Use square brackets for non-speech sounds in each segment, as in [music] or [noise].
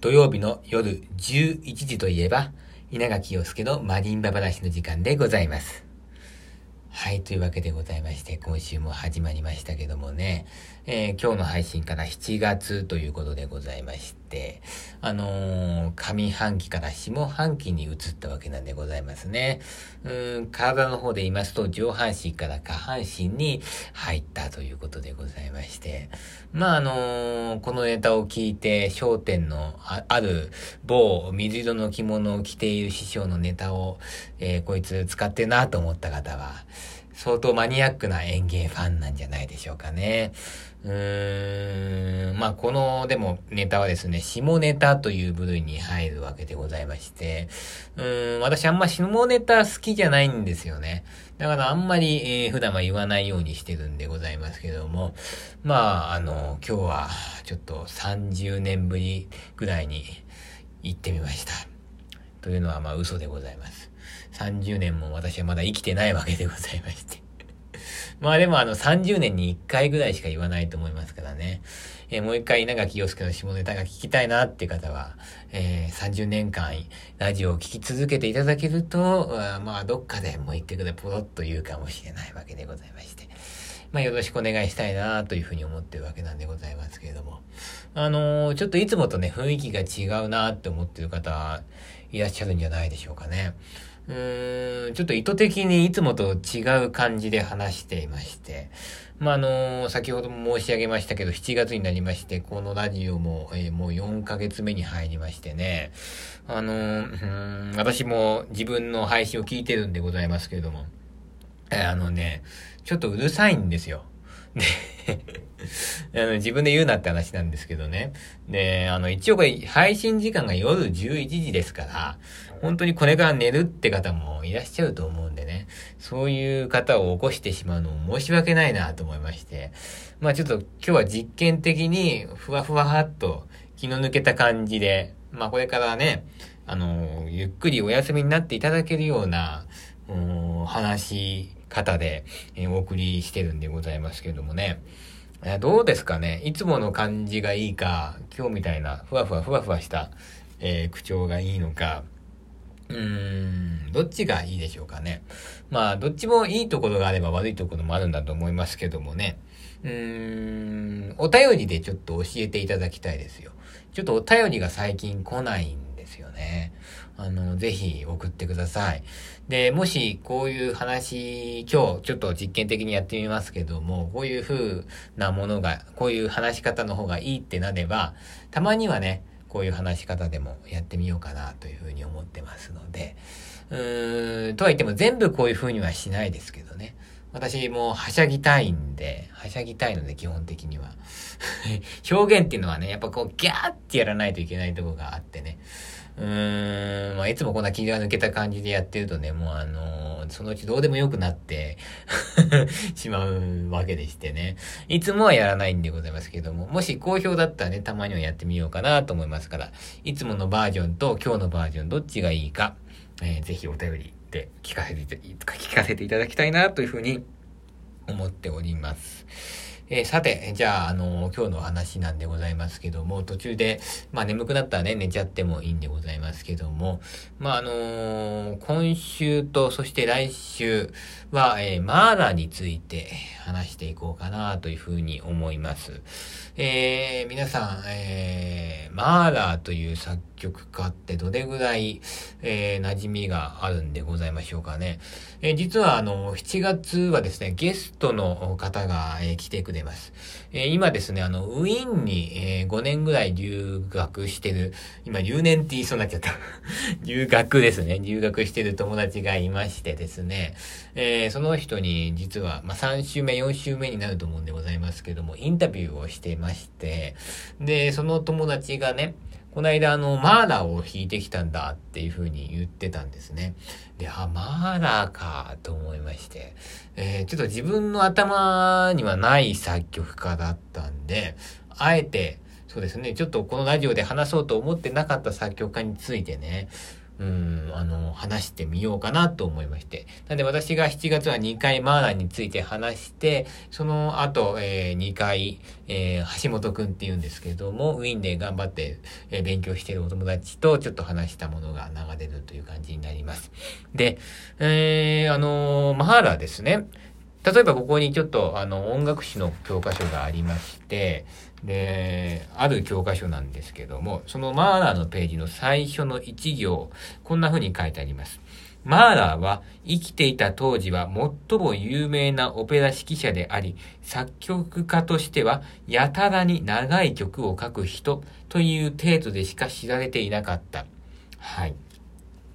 土曜日の夜11時といえば、稲垣陽介のマリンバ話の時間でございます。はい、というわけでございまして、今週も始まりましたけどもね、えー、今日の配信から7月ということでございまして、あのー、上半期から下半期に移ったわけなんでございますね。うん、体の方で言いますと、上半身から下半身に入ったということでございまして、まあ、あのー、このネタを聞いて、商店のある某水色の着物を着ている師匠のネタを、えこいつ使ってなと思った方は、相当マニアックな演芸ファンなんじゃないでしょうかね。うーん、まあ、この、でも、ネタはですね、下ネタという部類に入るわけでございまして、うーん、私あんま下ネタ好きじゃないんですよね。だからあんまり、えー、普段は言わないようにしてるんでございますけども、まあ、あの、今日は、ちょっと30年ぶりぐらいに行ってみました。というのは、まあ、嘘でございます。30年も私はまだ生きてないわけでございまして。[laughs] まあでもあの30年に1回ぐらいしか言わないと思いますからね。えー、もう一回稲垣陽介の下ネタが聞きたいなっていう方は、えー、30年間ラジオを聞き続けていただけると、まあどっかでもう一回ぐらいポロッと言うかもしれないわけでございまして。まあよろしくお願いしたいなというふうに思ってるわけなんでございますけれども。あのー、ちょっといつもとね、雰囲気が違うなって思ってる方いらっしゃるんじゃないでしょうかね。ちょっと意図的にいつもと違う感じで話していまして、まあ、あの先ほども申し上げましたけど、7月になりまして、このラジオも、えー、もう4ヶ月目に入りましてね、あのー、ん、私も自分の配信を聞いてるんでございますけれども、えー、あのね、ちょっとうるさいんですよ。であの、自分で言うなって話なんですけどね。で、あの、一応これ、配信時間が夜11時ですから、本当にこれから寝るって方もいらっしゃると思うんでね、そういう方を起こしてしまうのも申し訳ないなと思いまして、まあちょっと今日は実験的にふわふわっと気の抜けた感じで、まあこれからね、あの、ゆっくりお休みになっていただけるような、話し方で、えお送りしてるんでございますけどもね。どうですかね。いつもの感じがいいか、今日みたいなふわふわふわふわした、えー、口調がいいのか、うーん、どっちがいいでしょうかね。まあ、どっちもいいところがあれば悪いところもあるんだと思いますけどもね。うーん、お便りでちょっと教えていただきたいですよ。ちょっとお便りが最近来ないんですよね。あの、ぜひ送ってください。で、もしこういう話、今日ちょっと実験的にやってみますけども、こういう風なものが、こういう話し方の方がいいってなれば、たまにはね、こういう話し方でもやってみようかなというふうに思ってますので、うーん、とは言っても全部こういうふうにはしないですけどね。私もはしゃぎたいんで、はしゃぎたいので基本的には。[laughs] 表現っていうのはね、やっぱこうギャーってやらないといけないとこがあってね。うーん、まあ、いつもこんな気が抜けた感じでやってるとね、もうあのー、そのうちどうでもよくなって [laughs] しまうわけでしてね。いつもはやらないんでございますけども、もし好評だったらね、たまにはやってみようかなと思いますから、いつものバージョンと今日のバージョンどっちがいいか、えー、ぜひお便りで聞かせて、聞かせていただきたいなというふうに思っております。えー、さて、じゃあ、あのー、今日の話なんでございますけども、途中で、まあ眠くなったらね、寝ちゃってもいいんでございますけども、まああのー、今週と、そして来週は、えマーラについて話していこうかなというふうに思います。え、皆さん、え、マーラーという作曲家ってどれぐらい、えー、馴染みがあるんでございましょうかね。えー、実はあの、7月はですね、ゲストの方が、えー、来てくれます。えー、今ですね、あの、ウィーンに、えー、5年ぐらい留学してる、今留年って言いそうになっちゃった。[laughs] 留学ですね。留学してる友達がいましてですね、えー、その人に実は、まあ、3週目、4週目になると思うんでございますけども、インタビューをしてまして、で、その友達がね、この間あの、マーラーを弾いてきたんだっていう風に言ってたんですね。で、あ、マーラーかと思いまして、えー、ちょっと自分の頭にはない作曲家だったんで、あえて、そうですね、ちょっとこのラジオで話そうと思ってなかった作曲家についてね、うん、あの、話してみようかなと思いまして。なんで私が7月は2回マーラーについて話して、その後、えー、2回、えー、橋本くんって言うんですけども、ウィンで頑張って、えー、勉強してるお友達とちょっと話したものが流れるという感じになります。で、えー、あのマーラですね。例えばここにちょっとあの音楽史の教科書がありまして、で、ある教科書なんですけども、そのマーラーのページの最初の1行、こんな風に書いてあります。マーラーは生きていた当時は最も有名なオペラ指揮者であり、作曲家としてはやたらに長い曲を書く人という程度でしか知られていなかった。はい。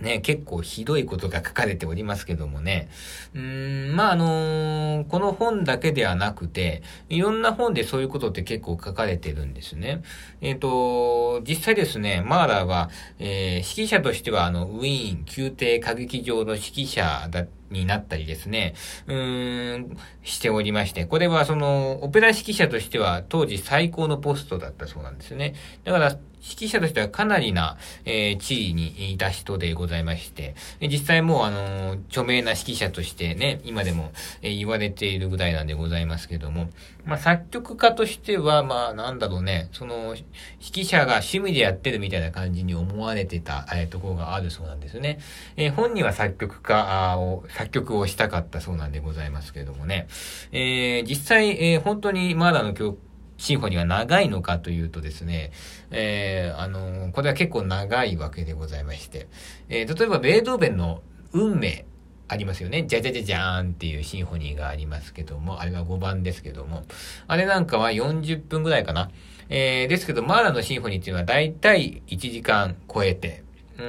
ね、結構ひどいことが書かれておりますけどもね。うん、まあ、あのー、この本だけではなくて、いろんな本でそういうことって結構書かれてるんですね。えっ、ー、と、実際ですね、マーラーは、えー、指揮者としては、あの、ウィーン宮廷歌劇場の指揮者だになったりですね、うーん、しておりまして、これはその、オペラ指揮者としては当時最高のポストだったそうなんですね。だから、指揮者としてはかなりな、えー、地位にいた人でございまして、実際もうあの、著名な指揮者としてね、今でも、えー、言われているぐらいなんでございますけども、まあ、作曲家としては、まあ、なんだろうね、その、指揮者が趣味でやってるみたいな感じに思われてた、えー、ところがあるそうなんですね。えー、本人は作曲家を、作曲をしたかったそうなんでございますけどもね、えー、実際、えー、本当にまだの曲シンフォニーは長いのかというとですね、えー、あの、これは結構長いわけでございまして、えー、例えばベートーベンの運命ありますよね。じゃじゃじゃじゃーんっていうシンフォニーがありますけども、あれが5番ですけども、あれなんかは40分ぐらいかな。えー、ですけど、マーラのシンフォニーっていうのはだいたい1時間超えて、うん、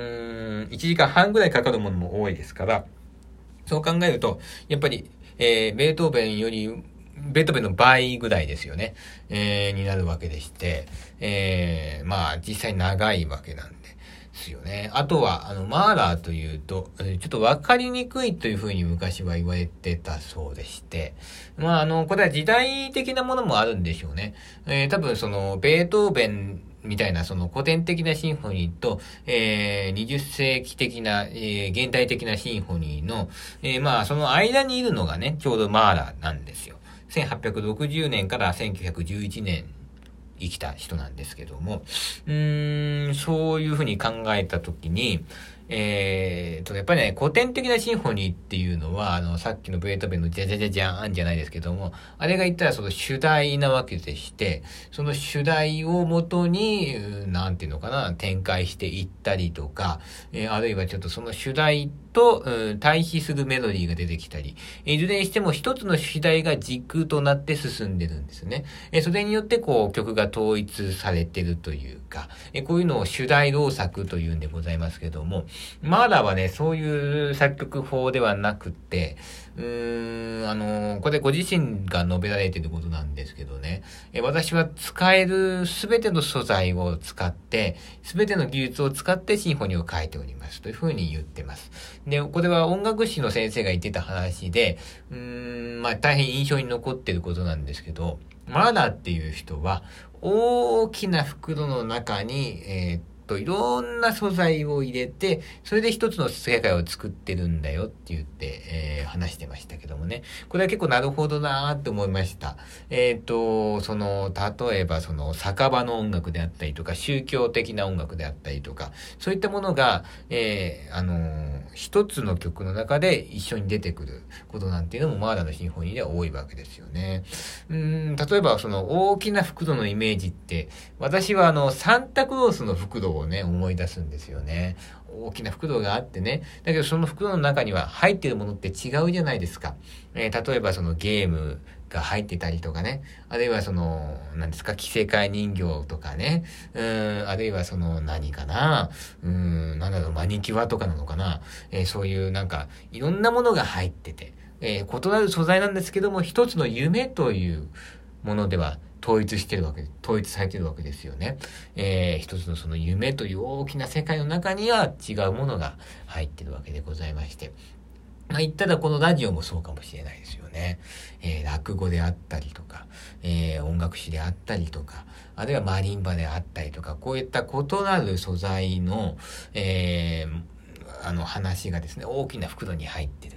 1時間半ぐらいかかるものも多いですから、そう考えると、やっぱり、えー、ベートーベンよりベートーベンの倍ぐらいですよね。えー、になるわけでして、えー、まあ、実際長いわけなんですよね。あとは、あの、マーラーというと、ちょっとわかりにくいというふうに昔は言われてたそうでして、まあ、あの、これは時代的なものもあるんでしょうね。えー、多分その、ベートーベンみたいなその古典的なシンフォニーと、えー、20世紀的な、えー、現代的なシンフォニーの、えー、まあその間にいるのがね、ちょうどマーラーなんですよ。1860年から1911年生きた人なんですけども、うーん、そういうふうに考えたときに、えー、と、やっぱりね、古典的なシンフォニーっていうのは、あの、さっきのベートーベンのジャジャジャジャーンじゃないですけども、あれが言ったらその主題なわけでして、その主題をもとに、なんていうのかな、展開していったりとか、えー、あるいはちょっとその主題と、うん、対比するメロディーが出てきたり、いずれにしても一つの主題が軸となって進んでるんですね。えそれによってこう曲が統一されてるというか、えこういうのを主題動作というんでございますけども、まだはね、そういう作曲法ではなくて、うーん、あの、これご自身が述べられてることなんですけどね、え私は使えるすべての素材を使って、すべての技術を使ってシンフォニーを書いておりますというふうに言ってます。で、これは音楽史の先生が言ってた話で、うーん、まあ大変印象に残ってることなんですけど、マナっていう人は、大きな袋の中に、えーといろんな素材を入れて、それで一つの世界を作ってるんだよって言って、えー、話してましたけどもね。これは結構なるほどなーって思いました。えっ、ー、と、その、例えばその酒場の音楽であったりとか、宗教的な音楽であったりとか、そういったものが、えー、あのー、一つの曲の中で一緒に出てくることなんていうのもマーダのシンフォニーでは多いわけですよね。うん、例えばその大きな袋のイメージって、私はあの、サンタクロースの袋をね、思い出すんですよね。大きな袋があってね。だけどその袋の中には入ってるものって違うじゃないですか。えー、例えばそのゲームが入ってたりとかね。あるいはその、何ですか、着せ替え人形とかね。うん、あるいはその何かな。うん、なんだろう、マニキュアとかなのかな。えー、そういうなんか、いろんなものが入ってて。えー、異なる素材なんですけども、一つの夢というものでは統一してるわけ、統一されてるわけですよね。えー、一つのその夢という大きな世界の中には違うものが入ってるわけでございまして。まあ、言ったらこのラジオもそうかもしれないですよね。えー、落語であったりとか、えー、音楽史であったりとか、あるいはマリンバであったりとか、こういった異なる素材の、えー、あの話がですね、大きな袋に入ってる。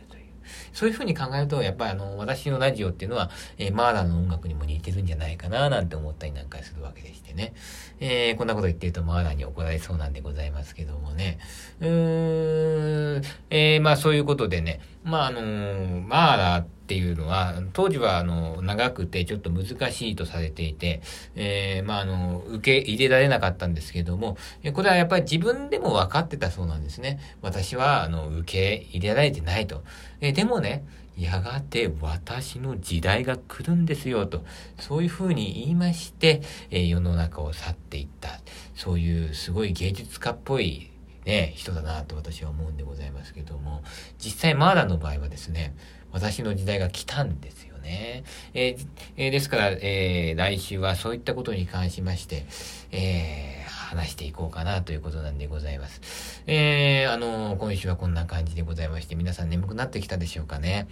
そういうふうに考えると、やっぱりあの、私のラジオっていうのは、えー、マーラの音楽にも似てるんじゃないかな、なんて思ったりなんかするわけでしてね。えー、こんなこと言ってるとマーラーに怒られそうなんでございますけどもね。うーん、えー、まあそういうことでね、まああのー、マーラーって、っていうのは、当時はあの、長くてちょっと難しいとされていて、えー、まああの、受け入れられなかったんですけども、これはやっぱり自分でも分かってたそうなんですね。私はあの、受け入れられてないと。えー、でもね、やがて私の時代が来るんですよと、そういうふうに言いまして、えー、世の中を去っていった。そういうすごい芸術家っぽいね、人だなと私は思うんでございますけども、実際マーラの場合はですね、私の時代が来たんですよね。えーえー、ですから、えー、来週はそういったことに関しまして、えー、話していこうかなということなんでございます。えー、あのー、今週はこんな感じでございまして、皆さん眠くなってきたでしょうかね。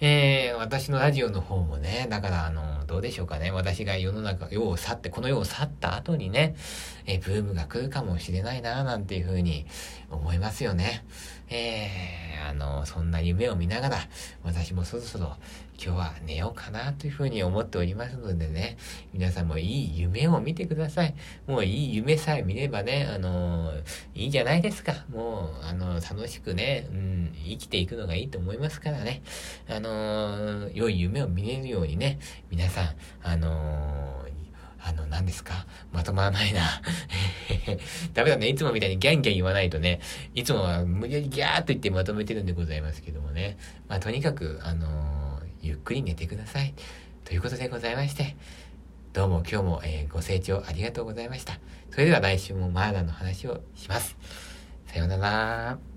えー、私のラジオの方もね、だからあのー、どうでしょうかね。私が世の中、世を去って、この世を去った後にね、えー、ブームが来るかもしれないな、なんていうふうに思いますよね。えー、あの、そんな夢を見ながら、私もそろそろ今日は寝ようかなというふうに思っておりますのでね、皆さんもいい夢を見てください。もういい夢さえ見ればね、あの、いいじゃないですか。もう、あの、楽しくね、うん、生きていくのがいいと思いますからね。あの、良い夢を見れるようにね、皆さん、あの、あの、何ですか？まとまらないな。[laughs] ダメだね。いつもみたいにギャンギャン言わないとね、いつもは無理やりギャーっと言ってまとめてるんでございますけどもね。まあ、とにかく、あのー、ゆっくり寝てください。ということでございまして、どうも今日も、えー、ご清聴ありがとうございました。それでは来週もマーダの話をします。さようなら。